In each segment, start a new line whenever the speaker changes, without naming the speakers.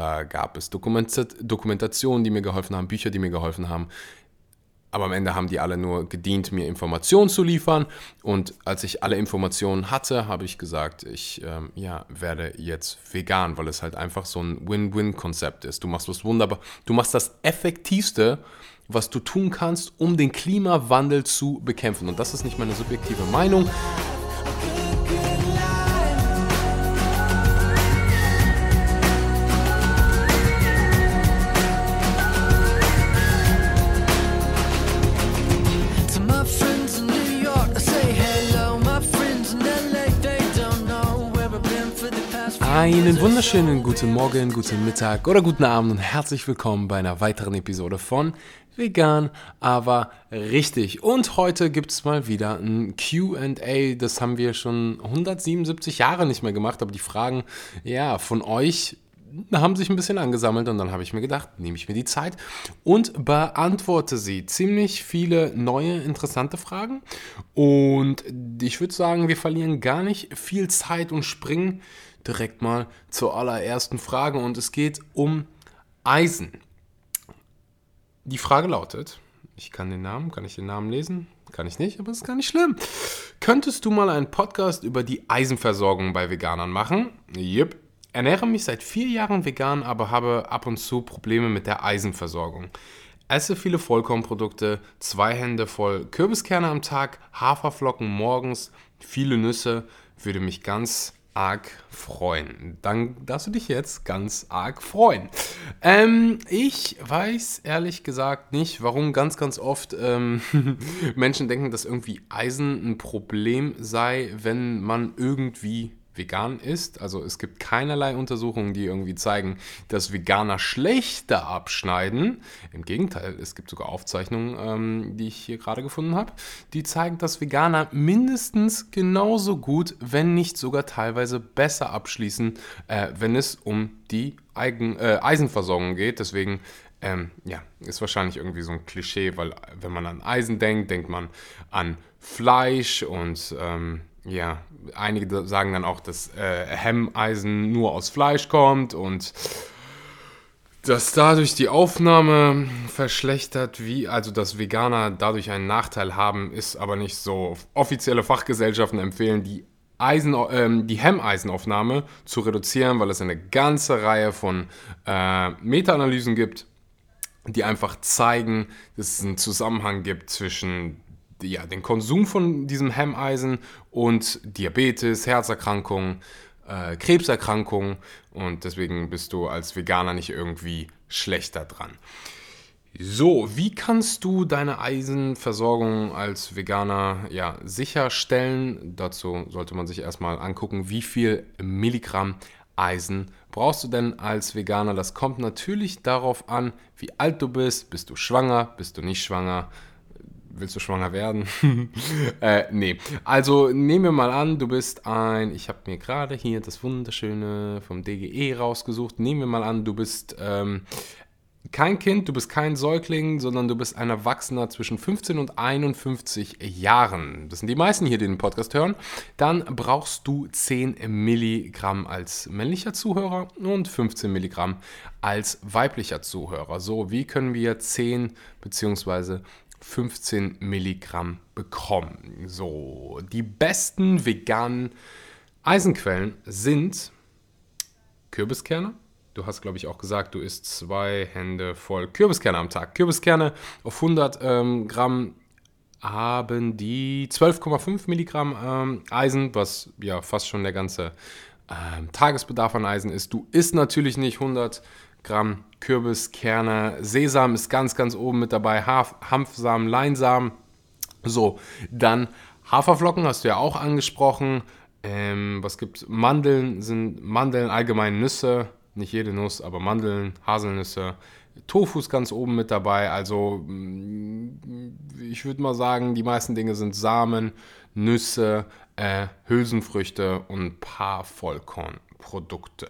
Da gab es Dokumentationen, die mir geholfen haben, Bücher, die mir geholfen haben. Aber am Ende haben die alle nur gedient, mir Informationen zu liefern. Und als ich alle Informationen hatte, habe ich gesagt, ich ähm, ja, werde jetzt vegan, weil es halt einfach so ein Win-Win-Konzept ist. Du machst was wunderbar. Du machst das Effektivste, was du tun kannst, um den Klimawandel zu bekämpfen. Und das ist nicht meine subjektive Meinung. Einen wunderschönen guten Morgen, guten Mittag oder guten Abend und herzlich willkommen bei einer weiteren Episode von Vegan, aber richtig. Und heute gibt es mal wieder ein QA. Das haben wir schon 177 Jahre nicht mehr gemacht, aber die Fragen ja, von euch haben sich ein bisschen angesammelt und dann habe ich mir gedacht, nehme ich mir die Zeit und beantworte sie. Ziemlich viele neue, interessante Fragen. Und ich würde sagen, wir verlieren gar nicht viel Zeit und springen direkt mal zur allerersten Frage und es geht um Eisen. Die Frage lautet, ich kann den Namen, kann ich den Namen lesen? Kann ich nicht, aber ist gar nicht schlimm. Könntest du mal einen Podcast über die Eisenversorgung bei Veganern machen? Yep. Ernähre mich seit vier Jahren vegan, aber habe ab und zu Probleme mit der Eisenversorgung. Esse viele Vollkornprodukte, zwei Hände voll Kürbiskerne am Tag, Haferflocken morgens, viele Nüsse, würde mich ganz arg freuen. Dann darfst du dich jetzt ganz arg freuen. Ähm, ich weiß ehrlich gesagt nicht, warum ganz, ganz oft ähm, Menschen denken, dass irgendwie Eisen ein Problem sei, wenn man irgendwie vegan ist. Also es gibt keinerlei Untersuchungen, die irgendwie zeigen, dass Veganer schlechter abschneiden. Im Gegenteil, es gibt sogar Aufzeichnungen, ähm, die ich hier gerade gefunden habe, die zeigen, dass Veganer mindestens genauso gut, wenn nicht sogar teilweise besser abschließen, äh, wenn es um die Eigen, äh, Eisenversorgung geht. Deswegen ähm, ja, ist wahrscheinlich irgendwie so ein Klischee, weil wenn man an Eisen denkt, denkt man an Fleisch und ähm, ja, einige sagen dann auch, dass äh, Hemmeisen nur aus Fleisch kommt und dass dadurch die Aufnahme verschlechtert, wie also dass Veganer dadurch einen Nachteil haben, ist aber nicht so. Offizielle Fachgesellschaften empfehlen die Eisen, ähm, die Hemmeisenaufnahme zu reduzieren, weil es eine ganze Reihe von äh, Meta-Analysen gibt, die einfach zeigen, dass es einen Zusammenhang gibt zwischen ja, den Konsum von diesem Hemmeisen und Diabetes, Herzerkrankungen, äh, Krebserkrankungen und deswegen bist du als Veganer nicht irgendwie schlechter dran. So, wie kannst du deine Eisenversorgung als Veganer ja, sicherstellen? Dazu sollte man sich erstmal angucken, wie viel Milligramm Eisen brauchst du denn als Veganer? Das kommt natürlich darauf an, wie alt du bist. Bist du schwanger? Bist du nicht schwanger? Willst du schwanger werden? äh, nee. Also nehmen wir mal an, du bist ein, ich habe mir gerade hier das wunderschöne vom DGE rausgesucht. Nehmen wir mal an, du bist ähm, kein Kind, du bist kein Säugling, sondern du bist ein Erwachsener zwischen 15 und 51 Jahren. Das sind die meisten hier, die den Podcast hören. Dann brauchst du 10 Milligramm als männlicher Zuhörer und 15 Milligramm als weiblicher Zuhörer. So, wie können wir 10 bzw. 15 Milligramm bekommen. So, die besten veganen Eisenquellen sind Kürbiskerne. Du hast, glaube ich, auch gesagt, du isst zwei Hände voll Kürbiskerne am Tag. Kürbiskerne auf 100 ähm, Gramm haben die 12,5 Milligramm ähm, Eisen, was ja fast schon der ganze ähm, Tagesbedarf an Eisen ist. Du isst natürlich nicht 100 Gramm Kürbiskerne. Sesam ist ganz, ganz oben mit dabei. Haf Hanfsamen, Leinsamen. So, dann Haferflocken hast du ja auch angesprochen. Ähm, was gibt Mandeln sind Mandeln allgemein Nüsse, nicht jede Nuss, aber Mandeln, Haselnüsse. Tofu ist ganz oben mit dabei. Also mm, ich würde mal sagen, die meisten Dinge sind Samen, Nüsse, äh, Hülsenfrüchte und ein paar Vollkornprodukte.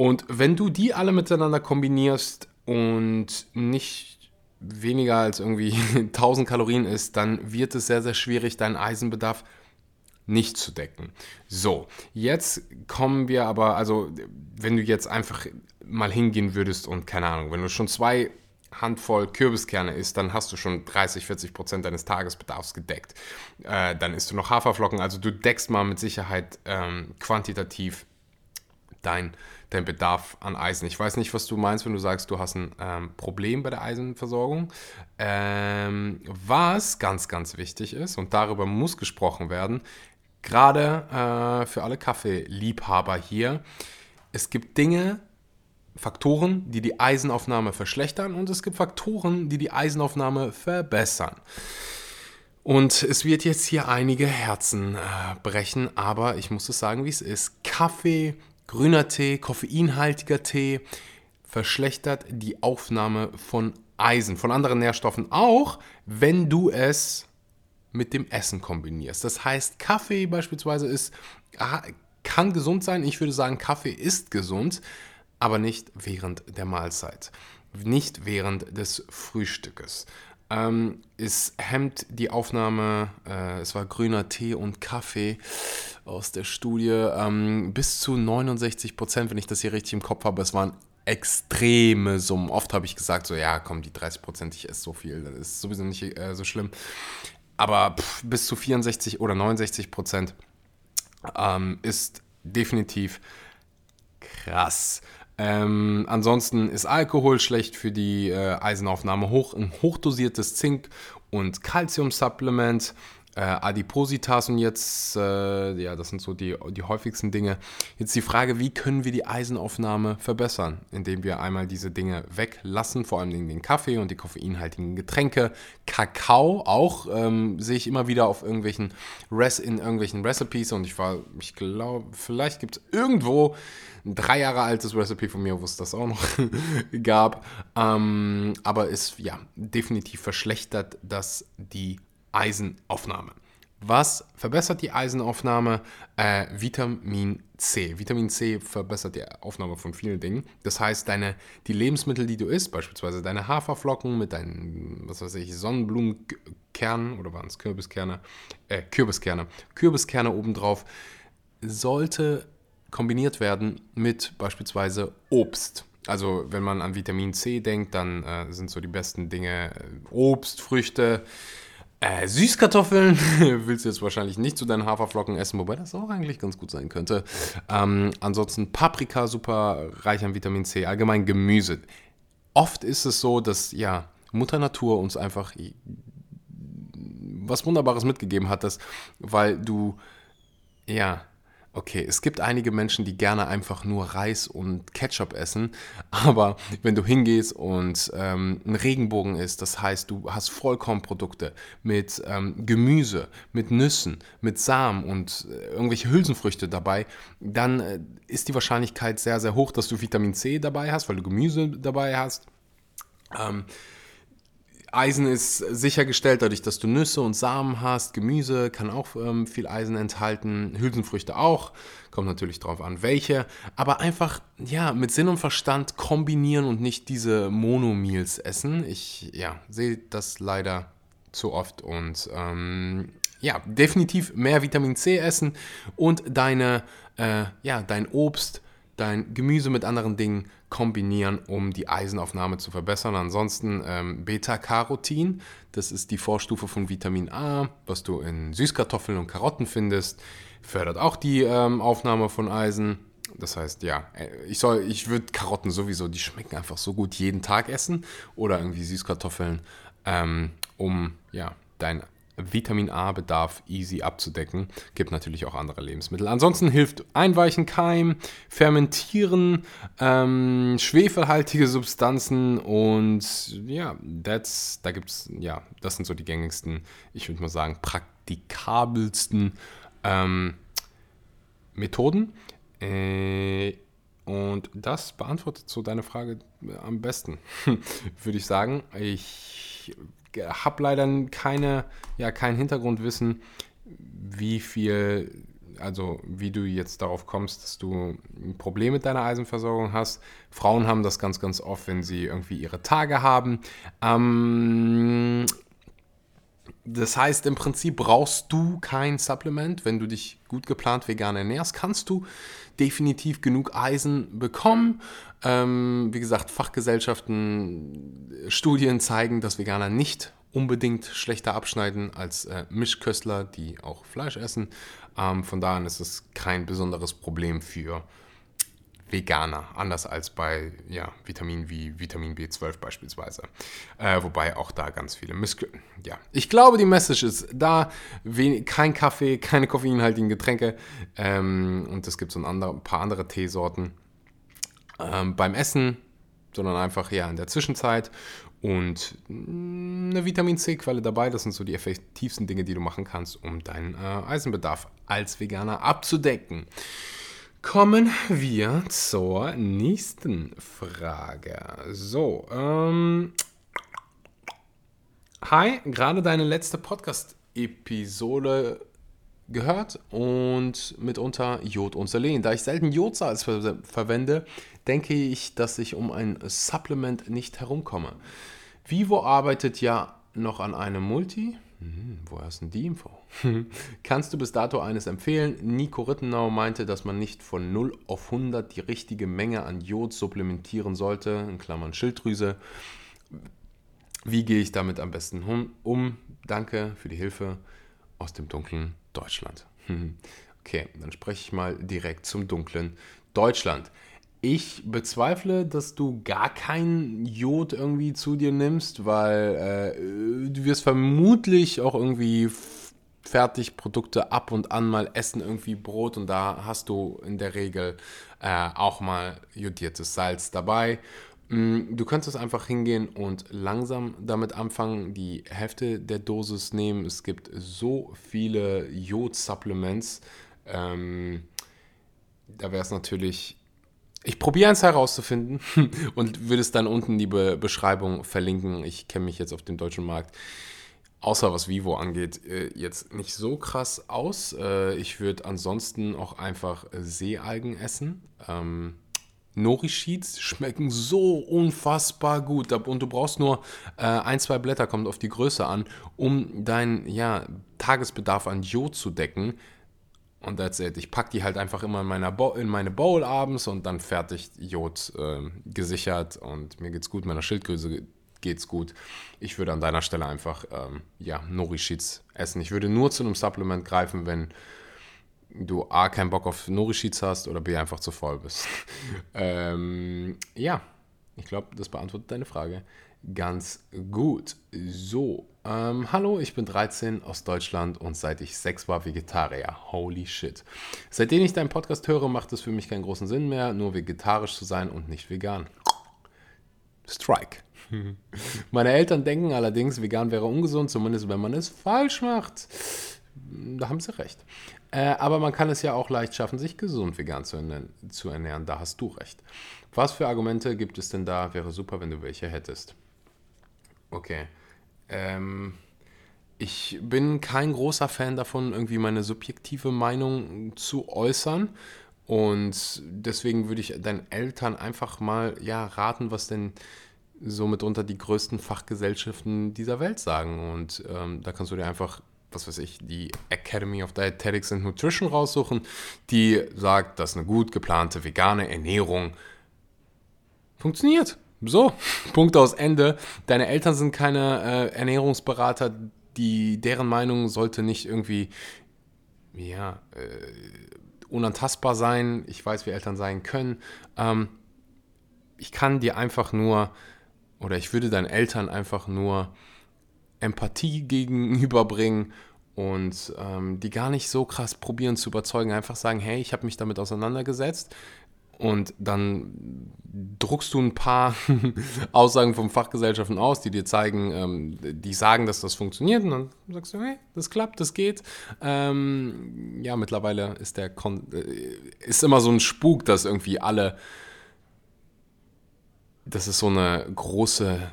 Und wenn du die alle miteinander kombinierst und nicht weniger als irgendwie 1000 Kalorien isst, dann wird es sehr, sehr schwierig, deinen Eisenbedarf nicht zu decken. So, jetzt kommen wir aber, also wenn du jetzt einfach mal hingehen würdest und keine Ahnung, wenn du schon zwei Handvoll Kürbiskerne isst, dann hast du schon 30, 40 Prozent deines Tagesbedarfs gedeckt. Äh, dann isst du noch Haferflocken, also du deckst mal mit Sicherheit ähm, quantitativ dein, dein Bedarf an Eisen. Ich weiß nicht, was du meinst, wenn du sagst, du hast ein ähm, Problem bei der Eisenversorgung. Ähm, was ganz, ganz wichtig ist, und darüber muss gesprochen werden, gerade äh, für alle Kaffeeliebhaber hier, es gibt Dinge, Faktoren, die die Eisenaufnahme verschlechtern und es gibt Faktoren, die die Eisenaufnahme verbessern. Und es wird jetzt hier einige Herzen äh, brechen, aber ich muss es sagen, wie es ist. Kaffee, grüner Tee, koffeinhaltiger Tee verschlechtert die Aufnahme von Eisen, von anderen Nährstoffen auch, wenn du es mit dem Essen kombinierst. Das heißt, Kaffee beispielsweise ist, ah, kann gesund sein. Ich würde sagen, Kaffee ist gesund, aber nicht während der Mahlzeit, nicht während des Frühstückes. Ähm, es hemmt die Aufnahme, äh, es war grüner Tee und Kaffee aus der Studie, ähm, bis zu 69 Prozent, wenn ich das hier richtig im Kopf habe. Es waren extreme Summen. Oft habe ich gesagt, so ja, komm, die 30 Prozent, ich esse so viel, das ist sowieso nicht äh, so schlimm. Aber pff, bis zu 64 oder 69 Prozent ähm, ist definitiv krass. Ähm, ansonsten ist Alkohol schlecht für die äh, Eisenaufnahme hoch. Ein hochdosiertes Zink- und Calcium-Supplement äh, Adipositas und jetzt, äh, ja, das sind so die, die häufigsten Dinge. Jetzt die Frage, wie können wir die Eisenaufnahme verbessern? Indem wir einmal diese Dinge weglassen, vor allem den Kaffee und die koffeinhaltigen Getränke. Kakao auch, ähm, sehe ich immer wieder auf irgendwelchen Res in irgendwelchen Recipes und ich war, ich glaube, vielleicht gibt es irgendwo ein drei Jahre altes Recipe von mir, wo es das auch noch gab. Ähm, aber es, ja, definitiv verschlechtert das die Eisenaufnahme. Was verbessert die Eisenaufnahme? Äh, Vitamin C. Vitamin C verbessert die Aufnahme von vielen Dingen. Das heißt, deine, die Lebensmittel, die du isst, beispielsweise deine Haferflocken mit deinen, was weiß ich, Sonnenblumenkernen oder waren es Kürbiskerne? Äh, Kürbiskerne. Kürbiskerne obendrauf, sollte kombiniert werden mit beispielsweise Obst. Also wenn man an Vitamin C denkt, dann äh, sind so die besten Dinge äh, Obst, Früchte, äh, Süßkartoffeln willst du jetzt wahrscheinlich nicht zu deinen Haferflocken essen, wobei das auch eigentlich ganz gut sein könnte. Ähm, ansonsten Paprika, super reich an Vitamin C, allgemein Gemüse. Oft ist es so, dass ja Mutter Natur uns einfach was Wunderbares mitgegeben hat, dass, weil du ja Okay, es gibt einige Menschen, die gerne einfach nur Reis und Ketchup essen, aber wenn du hingehst und ähm, ein Regenbogen ist, das heißt, du hast Vollkornprodukte mit ähm, Gemüse, mit Nüssen, mit Samen und äh, irgendwelche Hülsenfrüchte dabei, dann äh, ist die Wahrscheinlichkeit sehr, sehr hoch, dass du Vitamin C dabei hast, weil du Gemüse dabei hast. Ähm, Eisen ist sichergestellt dadurch, dass du Nüsse und Samen hast. Gemüse kann auch ähm, viel Eisen enthalten. Hülsenfrüchte auch. Kommt natürlich drauf an, welche. Aber einfach, ja, mit Sinn und Verstand kombinieren und nicht diese Monomeals essen. Ich, ja, sehe das leider zu oft und, ähm, ja, definitiv mehr Vitamin C essen und deine, äh, ja, dein Obst, dein Gemüse mit anderen Dingen kombinieren, um die Eisenaufnahme zu verbessern. Ansonsten ähm, Beta-Carotin, das ist die Vorstufe von Vitamin A, was du in Süßkartoffeln und Karotten findest, fördert auch die ähm, Aufnahme von Eisen. Das heißt, ja, äh, ich soll, ich würde Karotten sowieso, die schmecken einfach so gut jeden Tag essen oder irgendwie Süßkartoffeln, ähm, um ja dein Vitamin A-Bedarf easy abzudecken. Gibt natürlich auch andere Lebensmittel. Ansonsten hilft Einweichen, Keim, Fermentieren, ähm, schwefelhaltige Substanzen und ja, that's, da gibt es, ja, das sind so die gängigsten, ich würde mal sagen, praktikabelsten ähm, Methoden. Äh, und das beantwortet so deine Frage am besten, würde ich sagen. Ich habe leider keine, ja, kein Hintergrundwissen, wie viel, also wie du jetzt darauf kommst, dass du ein Problem mit deiner Eisenversorgung hast. Frauen haben das ganz, ganz oft, wenn sie irgendwie ihre Tage haben. Ähm, Das heißt, im Prinzip brauchst du kein Supplement. Wenn du dich gut geplant vegan ernährst, kannst du definitiv genug Eisen bekommen. Ähm, wie gesagt, Fachgesellschaften, Studien zeigen, dass Veganer nicht unbedingt schlechter abschneiden als äh, Mischköstler, die auch Fleisch essen. Ähm, von daher ist es kein besonderes Problem für Veganer, anders als bei ja, Vitaminen wie Vitamin B12 beispielsweise. Äh, wobei auch da ganz viele Muskeln. Ja, ich glaube, die Message ist da: kein Kaffee, keine koffeinhaltigen Getränke ähm, und es gibt so ein, andere, ein paar andere Teesorten ähm, beim Essen, sondern einfach ja in der Zwischenzeit und eine Vitamin C-Quelle dabei. Das sind so die effektivsten Dinge, die du machen kannst, um deinen äh, Eisenbedarf als Veganer abzudecken. Kommen wir zur nächsten Frage. So, ähm, hi, gerade deine letzte Podcast-Episode gehört und mitunter Jod und Selen. Da ich selten Jodsalz ver verwende, denke ich, dass ich um ein Supplement nicht herumkomme. Vivo arbeitet ja noch an einem Multi. Hm, woher ist denn die Info? Kannst du bis dato eines empfehlen? Nico Rittenau meinte, dass man nicht von 0 auf 100 die richtige Menge an Jod supplementieren sollte, in Klammern Schilddrüse. Wie gehe ich damit am besten um? Danke für die Hilfe aus dem dunklen Deutschland. Okay, dann spreche ich mal direkt zum dunklen Deutschland. Ich bezweifle, dass du gar kein Jod irgendwie zu dir nimmst, weil äh, du wirst vermutlich auch irgendwie Fertigprodukte ab und an mal essen, irgendwie Brot und da hast du in der Regel äh, auch mal jodiertes Salz dabei. Mm, du könntest einfach hingehen und langsam damit anfangen, die Hälfte der Dosis nehmen. Es gibt so viele Jod-Supplements. Ähm, da wäre es natürlich ich probiere eins herauszufinden und würde es dann unten in die Be Beschreibung verlinken. Ich kenne mich jetzt auf dem deutschen Markt, außer was Vivo angeht, äh, jetzt nicht so krass aus. Äh, ich würde ansonsten auch einfach Seealgen essen. Ähm, Nori-Sheets schmecken so unfassbar gut. Und du brauchst nur äh, ein, zwei Blätter, kommt auf die Größe an, um deinen ja, Tagesbedarf an Jod zu decken. Und that's it. Ich packe die halt einfach immer in, meiner Bo in meine Bowl abends und dann fertig Jod äh, gesichert und mir geht's gut, meiner Schildgröße geht's gut. Ich würde an deiner Stelle einfach ähm, ja, Nori-Sheets essen. Ich würde nur zu einem Supplement greifen, wenn du A, keinen Bock auf Nori-Sheets hast oder B, einfach zu voll bist. ähm, ja, ich glaube, das beantwortet deine Frage ganz gut. So, ähm, hallo, ich bin 13 aus Deutschland und seit ich 6 war Vegetarier. Holy shit. Seitdem ich deinen Podcast höre, macht es für mich keinen großen Sinn mehr, nur vegetarisch zu sein und nicht vegan. Strike. Meine Eltern denken allerdings, vegan wäre ungesund, zumindest wenn man es falsch macht. Da haben sie recht. Äh, aber man kann es ja auch leicht schaffen, sich gesund vegan zu ernähren, zu ernähren. Da hast du recht. Was für Argumente gibt es denn da? Wäre super, wenn du welche hättest. Okay. Ähm, ich bin kein großer Fan davon, irgendwie meine subjektive Meinung zu äußern. Und deswegen würde ich deinen Eltern einfach mal ja, raten, was denn so mitunter die größten Fachgesellschaften dieser Welt sagen. Und ähm, da kannst du dir einfach, was weiß ich, die Academy of Dietetics and Nutrition raussuchen, die sagt, dass eine gut geplante vegane Ernährung funktioniert. So, Punkt aus Ende. Deine Eltern sind keine äh, Ernährungsberater, die, deren Meinung sollte nicht irgendwie, ja, äh, unantastbar sein. Ich weiß, wie Eltern sein können. Ähm, ich kann dir einfach nur, oder ich würde deinen Eltern einfach nur Empathie gegenüberbringen und ähm, die gar nicht so krass probieren zu überzeugen. Einfach sagen, hey, ich habe mich damit auseinandergesetzt und dann druckst du ein paar Aussagen von Fachgesellschaften aus, die dir zeigen, ähm, die sagen, dass das funktioniert. Und dann sagst du, hey, das klappt, das geht. Ähm, ja, mittlerweile ist der Kon äh, ist immer so ein Spuk, dass irgendwie alle, dass es so eine große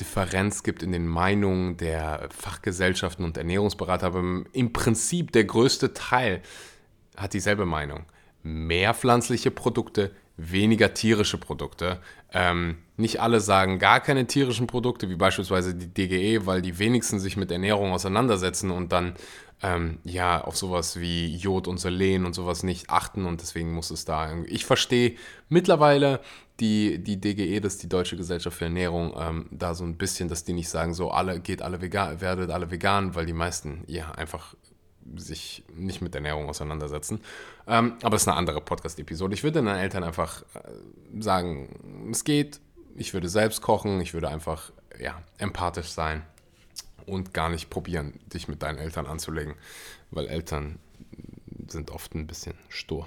Differenz gibt in den Meinungen der Fachgesellschaften und Ernährungsberater, aber im Prinzip der größte Teil hat dieselbe Meinung mehr pflanzliche Produkte, weniger tierische Produkte. Ähm, nicht alle sagen gar keine tierischen Produkte, wie beispielsweise die DGE, weil die wenigsten sich mit Ernährung auseinandersetzen und dann ähm, ja auf sowas wie Jod und Selen und sowas nicht achten und deswegen muss es da. Ich verstehe mittlerweile die, die DGE, das ist die Deutsche Gesellschaft für Ernährung, ähm, da so ein bisschen, dass die nicht sagen, so alle geht alle vegan, werdet alle vegan, weil die meisten ja einfach sich nicht mit Ernährung auseinandersetzen. Ähm, aber es ist eine andere Podcast-Episode. Ich würde den Eltern einfach äh, sagen, es geht, ich würde selbst kochen, ich würde einfach ja, empathisch sein und gar nicht probieren, dich mit deinen Eltern anzulegen, weil Eltern sind oft ein bisschen stur.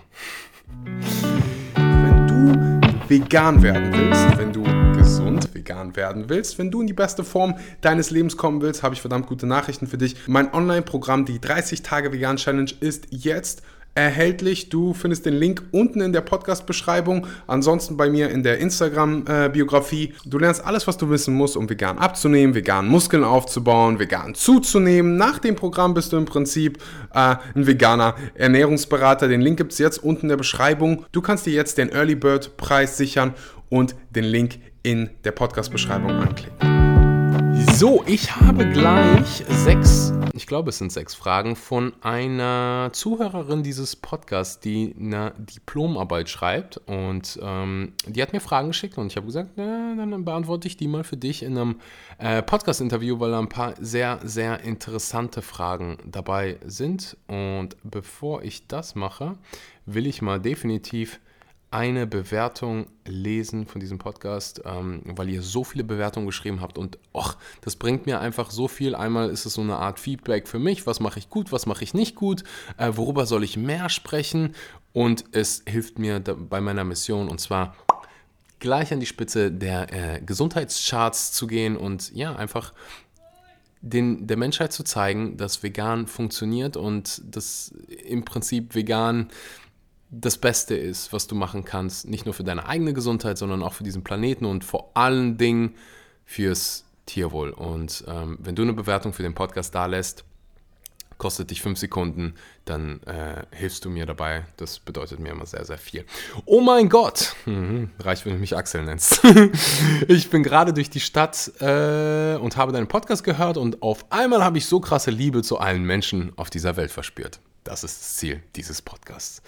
Wenn du vegan werden willst, wenn du gesund vegan werden willst, wenn du in die beste Form deines Lebens kommen willst, habe ich verdammt gute Nachrichten für dich. Mein Online-Programm, die 30 Tage Vegan Challenge, ist jetzt erhältlich. Du findest den Link unten in der Podcast-Beschreibung, ansonsten bei mir in der Instagram-Biografie. Du lernst alles, was du wissen musst, um vegan abzunehmen, vegan Muskeln aufzubauen, vegan zuzunehmen. Nach dem Programm bist du im Prinzip äh, ein veganer Ernährungsberater. Den Link gibt es jetzt unten in der Beschreibung. Du kannst dir jetzt den Early Bird Preis sichern und den Link in der Podcast-Beschreibung anklicken.
So, ich habe gleich sechs, ich glaube es sind sechs Fragen von einer Zuhörerin dieses Podcasts, die eine Diplomarbeit schreibt. Und ähm, die hat mir Fragen geschickt und ich habe gesagt, na, dann beantworte ich die mal für dich in einem äh, Podcast-Interview, weil da ein paar sehr, sehr interessante Fragen dabei sind. Und bevor ich das mache, will ich mal definitiv eine Bewertung lesen von diesem Podcast, ähm, weil ihr so viele Bewertungen geschrieben habt. Und och, das bringt mir einfach so viel. Einmal ist es so eine Art Feedback für mich, was mache ich gut, was mache ich nicht gut, äh, worüber soll ich mehr sprechen? Und es hilft mir bei meiner Mission und zwar gleich an die Spitze der äh, Gesundheitscharts zu gehen und ja, einfach den, der Menschheit zu zeigen, dass vegan funktioniert und dass im Prinzip vegan das Beste ist, was du machen kannst, nicht nur für deine eigene Gesundheit, sondern auch für diesen Planeten und vor allen Dingen fürs Tierwohl. Und ähm, wenn du eine Bewertung für den Podcast da lässt, kostet dich fünf Sekunden, dann äh, hilfst du mir dabei. Das bedeutet mir immer sehr, sehr viel. Oh mein Gott! Mhm, reicht, wenn du mich Axel nennst. ich bin gerade durch die Stadt äh, und habe deinen Podcast gehört und auf einmal habe ich so krasse Liebe zu allen Menschen auf dieser Welt verspürt. Das ist das Ziel dieses Podcasts.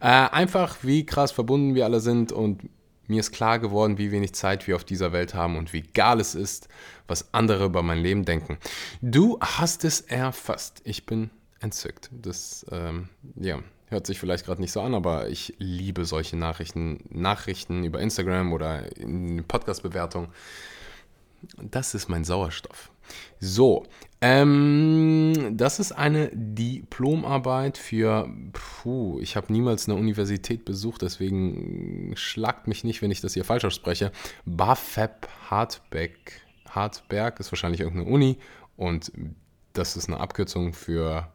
Äh, einfach, wie krass verbunden wir alle sind und mir ist klar geworden, wie wenig Zeit wir auf dieser Welt haben und wie egal es ist, was andere über mein Leben denken. Du hast es erfasst. Ich bin entzückt. Das, ähm, ja, hört sich vielleicht gerade nicht so an, aber ich liebe solche Nachrichten, Nachrichten über Instagram oder in Podcast-Bewertungen. Das ist mein Sauerstoff. So, ähm, das ist eine Diplomarbeit für, puh, ich habe niemals eine Universität besucht, deswegen schlagt mich nicht, wenn ich das hier falsch ausspreche. Bafeb Hartbeck, Hartberg ist wahrscheinlich irgendeine Uni und das ist eine Abkürzung für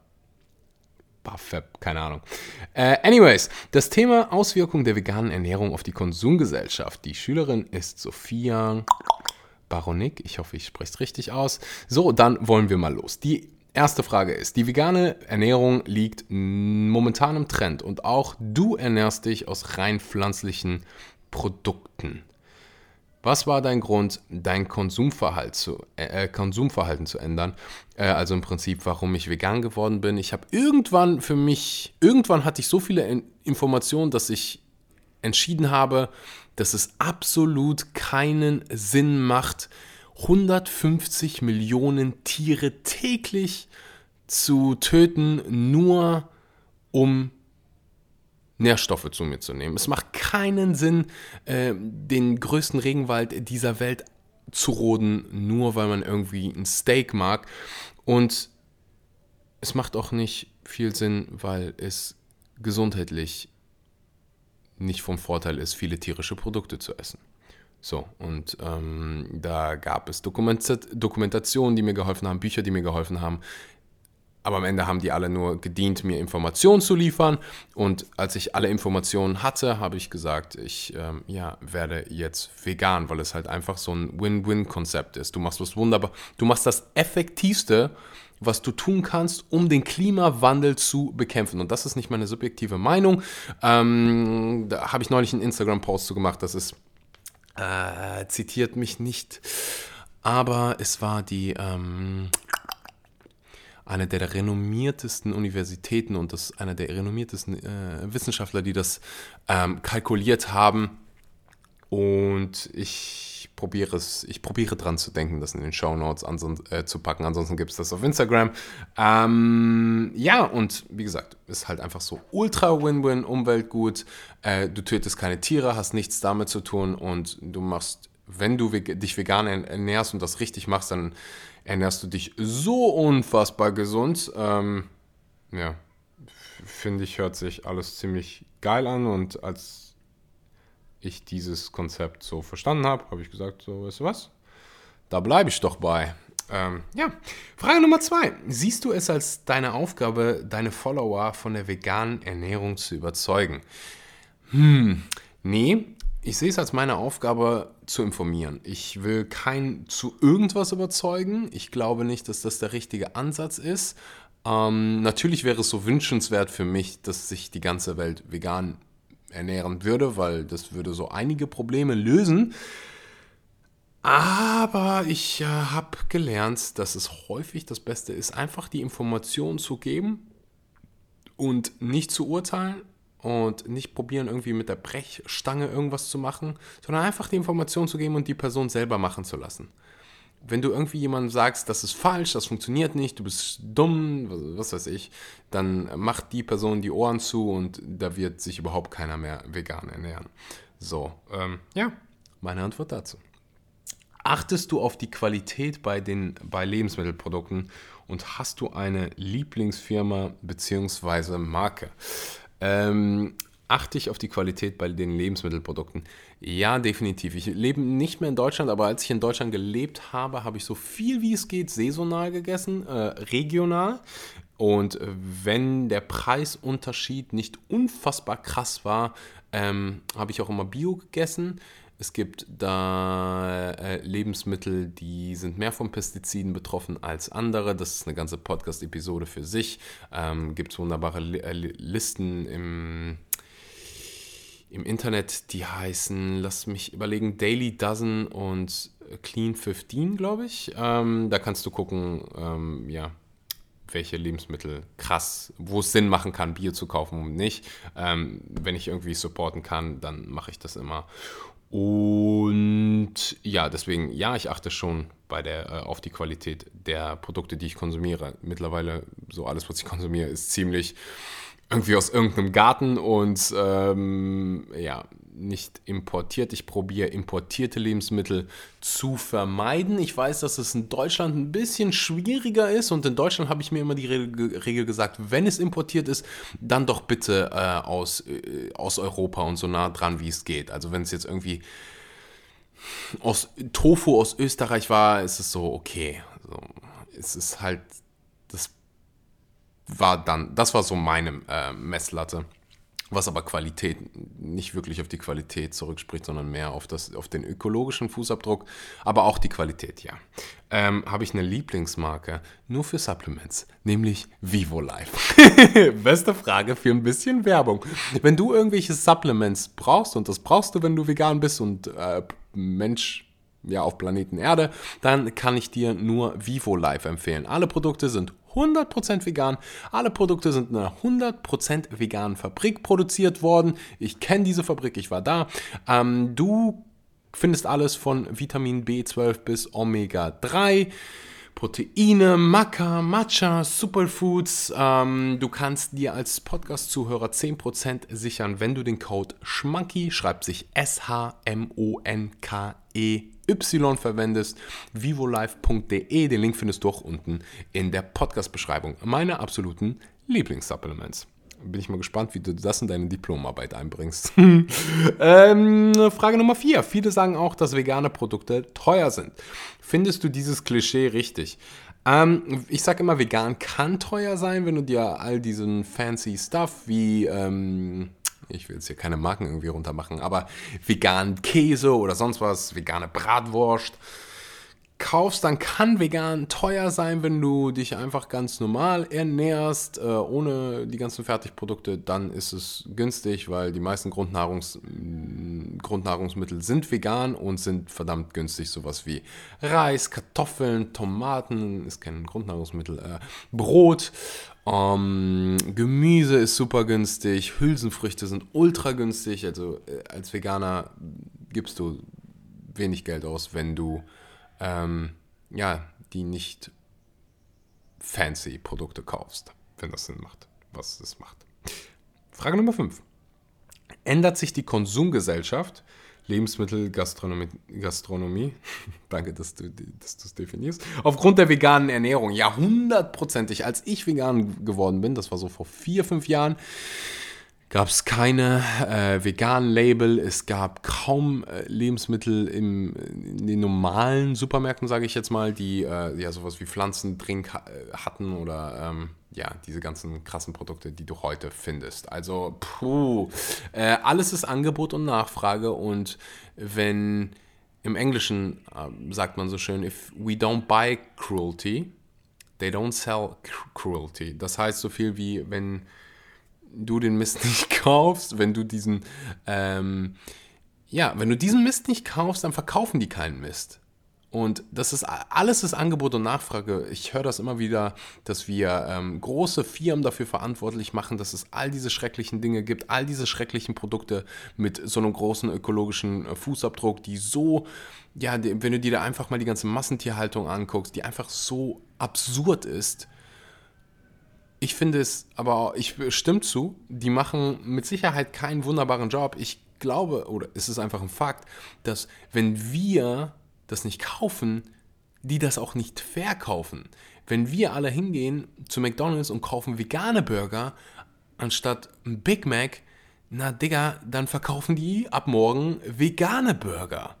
Bafeb, keine Ahnung. Äh, anyways, das Thema Auswirkungen der veganen Ernährung auf die Konsumgesellschaft. Die Schülerin ist Sophia Baronik. Ich hoffe, ich spreche es richtig aus. So, dann wollen wir mal los. Die erste Frage ist, die vegane Ernährung liegt momentan im Trend und auch du ernährst dich aus rein pflanzlichen Produkten. Was war dein Grund, dein Konsumverhalten zu, äh, Konsumverhalten zu ändern? Äh, also im Prinzip, warum ich vegan geworden bin. Ich habe irgendwann für mich, irgendwann hatte ich so viele Informationen, dass ich entschieden habe, dass es absolut keinen Sinn macht, 150 Millionen Tiere täglich zu töten, nur um Nährstoffe zu mir zu nehmen. Es macht keinen Sinn, äh, den größten Regenwald dieser Welt zu roden, nur weil man irgendwie ein Steak mag. Und es macht auch nicht viel Sinn, weil es gesundheitlich nicht vom Vorteil ist, viele tierische Produkte zu essen. So, und ähm, da gab es Dokument Dokumentationen, die mir geholfen haben, Bücher, die mir geholfen haben. aber am Ende haben die alle nur gedient, mir Informationen zu liefern. Und als ich alle Informationen hatte, habe ich gesagt, ich ähm, ja, werde jetzt vegan, weil es halt einfach so ein Win-Win-Konzept ist. Du machst was wunderbar. Du machst das Effektivste, was du tun kannst, um den Klimawandel zu bekämpfen. Und das ist nicht meine subjektive Meinung. Ähm, da habe ich neulich einen Instagram-Post zu gemacht. Das ist, äh, zitiert mich nicht, aber es war die, ähm, eine der renommiertesten Universitäten und das einer der renommiertesten äh, Wissenschaftler, die das ähm, kalkuliert haben. Und ich probiere es, ich probiere dran zu denken, das in den Show Notes äh, zu packen. Ansonsten gibt es das auf Instagram. Ähm, ja, und wie gesagt, ist halt einfach so ultra Win-Win, Umweltgut. Äh, du tötest keine Tiere, hast nichts damit zu tun und du machst, wenn du dich vegan ernährst und das richtig machst, dann ernährst du dich so unfassbar gesund. Ähm, ja, finde ich, hört sich alles ziemlich geil an und als ich dieses Konzept so verstanden habe, habe ich gesagt, so, weißt du was, da bleibe ich doch bei. Ähm, ja, Frage Nummer zwei. Siehst du es als deine Aufgabe, deine Follower von der veganen Ernährung zu überzeugen? Hm, nee, ich sehe es als meine Aufgabe zu informieren. Ich will kein zu irgendwas überzeugen. Ich glaube nicht, dass das der richtige Ansatz ist. Ähm, natürlich wäre es so wünschenswert für mich, dass sich die ganze Welt vegan ernähren würde, weil das würde so einige Probleme lösen. Aber ich äh, habe gelernt, dass es häufig das Beste ist, einfach die Information zu geben und nicht zu urteilen und nicht probieren, irgendwie mit der Brechstange irgendwas zu machen, sondern einfach die Information zu geben und die Person selber machen zu lassen. Wenn du irgendwie jemandem sagst, das ist falsch, das funktioniert nicht, du bist dumm, was weiß ich, dann macht die Person die Ohren zu und da wird sich überhaupt keiner mehr vegan ernähren. So, ähm, ja, meine Antwort dazu. Achtest du auf die Qualität bei, den, bei Lebensmittelprodukten und hast du eine Lieblingsfirma bzw. Marke? Ähm, achte ich auf die Qualität bei den Lebensmittelprodukten? Ja, definitiv. Ich lebe nicht mehr in Deutschland, aber als ich in Deutschland gelebt habe, habe ich so viel wie es geht saisonal gegessen, äh, regional. Und wenn der Preisunterschied nicht unfassbar krass war, ähm, habe ich auch immer Bio gegessen. Es gibt da äh, Lebensmittel, die sind mehr von Pestiziden betroffen als andere. Das ist eine ganze Podcast-Episode für sich. Ähm, gibt es wunderbare äh, Listen im, im Internet, die heißen, lass mich überlegen, Daily Dozen und Clean 15, glaube ich. Ähm, da kannst du gucken, ähm, ja, welche Lebensmittel krass, wo es Sinn machen kann, Bier zu kaufen und nicht. Ähm, wenn ich irgendwie supporten kann, dann mache ich das immer. Und ja, deswegen, ja, ich achte schon bei der, äh, auf die Qualität der Produkte, die ich konsumiere. Mittlerweile, so alles, was ich konsumiere, ist ziemlich irgendwie aus irgendeinem Garten und ähm, ja, nicht importiert. Ich probiere importierte Lebensmittel zu vermeiden. Ich weiß, dass es in Deutschland ein bisschen schwieriger ist und in Deutschland habe ich mir immer die Regel gesagt, wenn es importiert ist, dann doch bitte äh, aus, äh, aus Europa und so nah dran, wie es geht. Also wenn es jetzt irgendwie aus Tofu aus Österreich war, ist es so okay. Also, es ist halt, das war dann, das war so meine äh, Messlatte was aber Qualität nicht wirklich auf die Qualität zurückspricht, sondern mehr auf, das, auf den ökologischen Fußabdruck, aber auch die Qualität, ja. Ähm, Habe ich eine Lieblingsmarke nur für Supplements, nämlich Vivo Life. Beste Frage für ein bisschen Werbung. Wenn du irgendwelche Supplements brauchst, und das brauchst du, wenn du vegan bist und äh, Mensch ja, auf Planeten Erde, dann kann ich dir nur Vivo Life empfehlen. Alle Produkte sind 100% vegan. Alle Produkte sind in einer 100% veganen Fabrik produziert worden. Ich kenne diese Fabrik, ich war da. Ähm, du findest alles von Vitamin B12 bis Omega 3. Proteine, Maca, Matcha, Superfoods. Ähm, du kannst dir als Podcast-Zuhörer 10% sichern, wenn du den Code SCHMANKY, schreibt sich S-H-M-O-N-K-E Y verwendest, vivolife.de. Den Link findest du auch unten in der Podcast-Beschreibung. Meine absoluten Lieblingssupplements. Bin ich mal gespannt, wie du das in deine Diplomarbeit einbringst. ähm, Frage Nummer 4. Viele sagen auch, dass vegane Produkte teuer sind. Findest du dieses Klischee richtig? Ähm, ich sage immer, vegan kann teuer sein, wenn du dir all diesen fancy Stuff wie, ähm, ich will jetzt hier keine Marken irgendwie runtermachen, aber vegan Käse oder sonst was, vegane Bratwurst kaufst, dann kann vegan teuer sein, wenn du dich einfach ganz normal ernährst, äh, ohne die ganzen Fertigprodukte, dann ist es günstig, weil die meisten Grundnahrungs Grundnahrungsmittel sind vegan und sind verdammt günstig. Sowas wie Reis, Kartoffeln, Tomaten ist kein Grundnahrungsmittel, äh, Brot, ähm, Gemüse ist super günstig, Hülsenfrüchte sind ultra günstig. Also äh, als Veganer gibst du wenig Geld aus, wenn du ähm, ja, die nicht fancy Produkte kaufst, wenn das Sinn macht, was es macht. Frage Nummer 5. Ändert sich die Konsumgesellschaft, Lebensmittel, Gastronomie, Gastronomie danke, dass du es dass definierst, aufgrund der veganen Ernährung? Ja, hundertprozentig. Als ich vegan geworden bin, das war so vor vier, fünf Jahren, gab es keine äh, veganen Label, es gab kaum äh, Lebensmittel im, in den normalen Supermärkten, sage ich jetzt mal, die äh, ja sowas wie Pflanzendrink äh, hatten oder ähm, ja, diese ganzen krassen Produkte, die du heute findest. Also, puh, äh, alles ist Angebot und Nachfrage und wenn im Englischen ähm, sagt man so schön, if we don't buy cruelty, they don't sell cruelty. Das heißt so viel wie, wenn du den Mist nicht kaufst, wenn du diesen, ähm, ja, wenn du diesen Mist nicht kaufst, dann verkaufen die keinen Mist. Und das ist alles ist Angebot und Nachfrage. Ich höre das immer wieder, dass wir ähm, große Firmen dafür verantwortlich machen, dass es all diese schrecklichen Dinge gibt, all diese schrecklichen Produkte mit so einem großen ökologischen äh, Fußabdruck, die so, ja, wenn du dir da einfach mal die ganze Massentierhaltung anguckst, die einfach so absurd ist ich finde es, aber ich stimme zu, die machen mit Sicherheit keinen wunderbaren Job. Ich glaube, oder es ist einfach ein Fakt, dass wenn wir das nicht kaufen, die das auch nicht verkaufen. Wenn wir alle hingehen zu McDonald's und kaufen vegane Burger anstatt ein Big Mac, na Digga, dann verkaufen die ab morgen vegane Burger.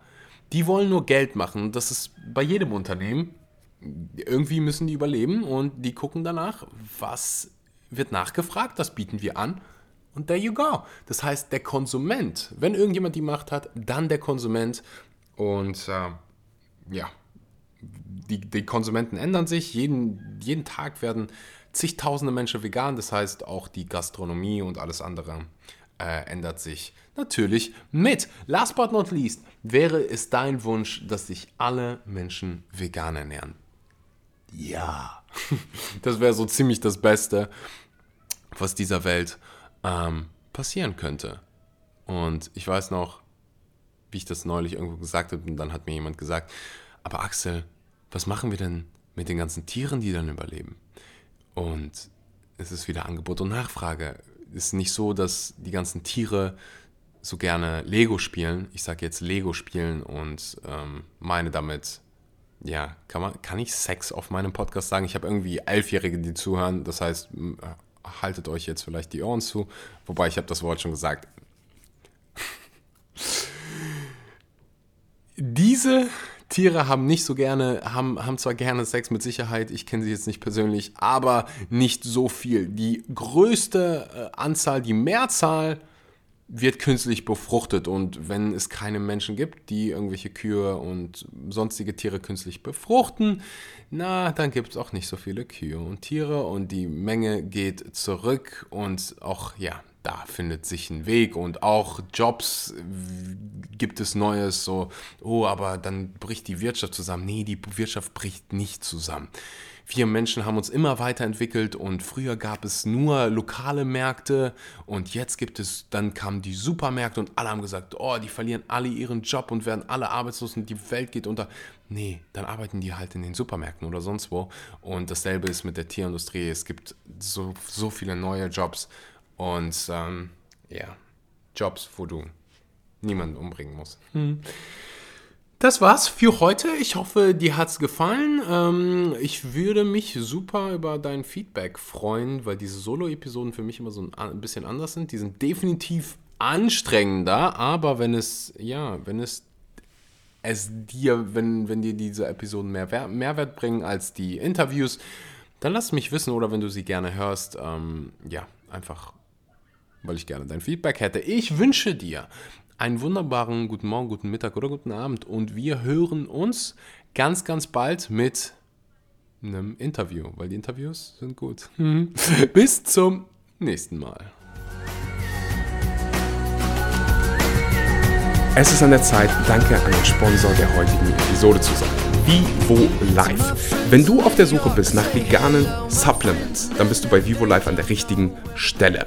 Die wollen nur Geld machen. Das ist bei jedem Unternehmen irgendwie müssen die überleben und die gucken danach, was wird nachgefragt, das bieten wir an und there you go. Das heißt, der Konsument, wenn irgendjemand die Macht hat, dann der Konsument und äh, ja, die, die Konsumenten ändern sich, jeden, jeden Tag werden zigtausende Menschen vegan, das heißt auch die Gastronomie und alles andere äh, ändert sich natürlich mit. Last but not least, wäre es dein Wunsch, dass sich alle Menschen vegan ernähren? Ja, das wäre so ziemlich das Beste, was dieser Welt ähm, passieren könnte. Und ich weiß noch, wie ich das neulich irgendwo gesagt habe, und dann hat mir jemand gesagt, aber Axel, was machen wir denn mit den ganzen Tieren, die dann überleben? Und es ist wieder Angebot und Nachfrage. Es ist nicht so, dass die ganzen Tiere so gerne Lego spielen. Ich sage jetzt Lego spielen und ähm, meine damit ja, kann, man, kann ich Sex auf meinem Podcast sagen? Ich habe irgendwie Elfjährige, die zuhören. Das heißt, haltet euch jetzt vielleicht die Ohren zu. Wobei, ich habe das Wort schon gesagt. Diese Tiere haben nicht so gerne, haben, haben zwar gerne Sex mit Sicherheit, ich kenne sie jetzt nicht persönlich, aber nicht so viel. Die größte äh, Anzahl, die Mehrzahl wird künstlich befruchtet. Und wenn es keine Menschen gibt, die irgendwelche Kühe und sonstige Tiere künstlich befruchten, na, dann gibt es auch nicht so viele Kühe und Tiere. Und die Menge geht zurück. Und auch, ja, da findet sich ein Weg. Und auch Jobs gibt es Neues, so, oh, aber dann bricht die Wirtschaft zusammen. Nee, die Wirtschaft bricht nicht zusammen wir Menschen haben uns immer weiterentwickelt und früher gab es nur lokale Märkte und jetzt gibt es, dann kamen die Supermärkte und alle haben gesagt, oh, die verlieren alle ihren Job und werden alle arbeitslos und die Welt geht unter. Nee, dann arbeiten die halt in den Supermärkten oder sonst wo. Und dasselbe ist mit der Tierindustrie. Es gibt so, so viele neue Jobs und ähm, ja, Jobs, wo du niemanden umbringen musst. Hm. Das war's für heute. Ich hoffe, dir hat's gefallen. Ähm, ich würde mich super über dein Feedback freuen, weil diese Solo-Episoden für mich immer so ein bisschen anders sind. Die sind definitiv anstrengender, aber wenn es, ja, wenn es es dir, wenn, wenn dir diese Episoden mehr Wer- Mehrwert bringen als die Interviews, dann lass mich wissen oder wenn du sie gerne hörst, ähm, ja, einfach, weil ich gerne dein Feedback hätte. Ich wünsche dir einen wunderbaren guten Morgen, guten Mittag oder guten Abend und wir hören uns ganz, ganz bald mit einem Interview, weil die Interviews sind gut. Bis zum nächsten Mal.
Es ist an der Zeit, danke an den Sponsor der heutigen Episode zu sagen. Vivo Life. Wenn du auf der Suche bist nach veganen Supplements, dann bist du bei Vivo Life an der richtigen Stelle.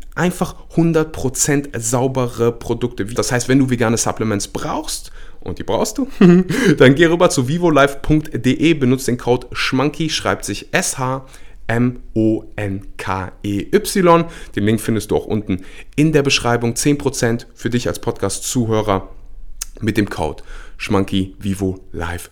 einfach 100% saubere Produkte. Das heißt, wenn du vegane Supplements brauchst, und die brauchst du, dann geh rüber zu vivolife.de, benutze den Code SCHMANKY, schreibt sich S-H-M-O-N-K-E-Y. Den Link findest du auch unten in der Beschreibung. 10% für dich als Podcast-Zuhörer mit dem Code schmanky vivolife.de.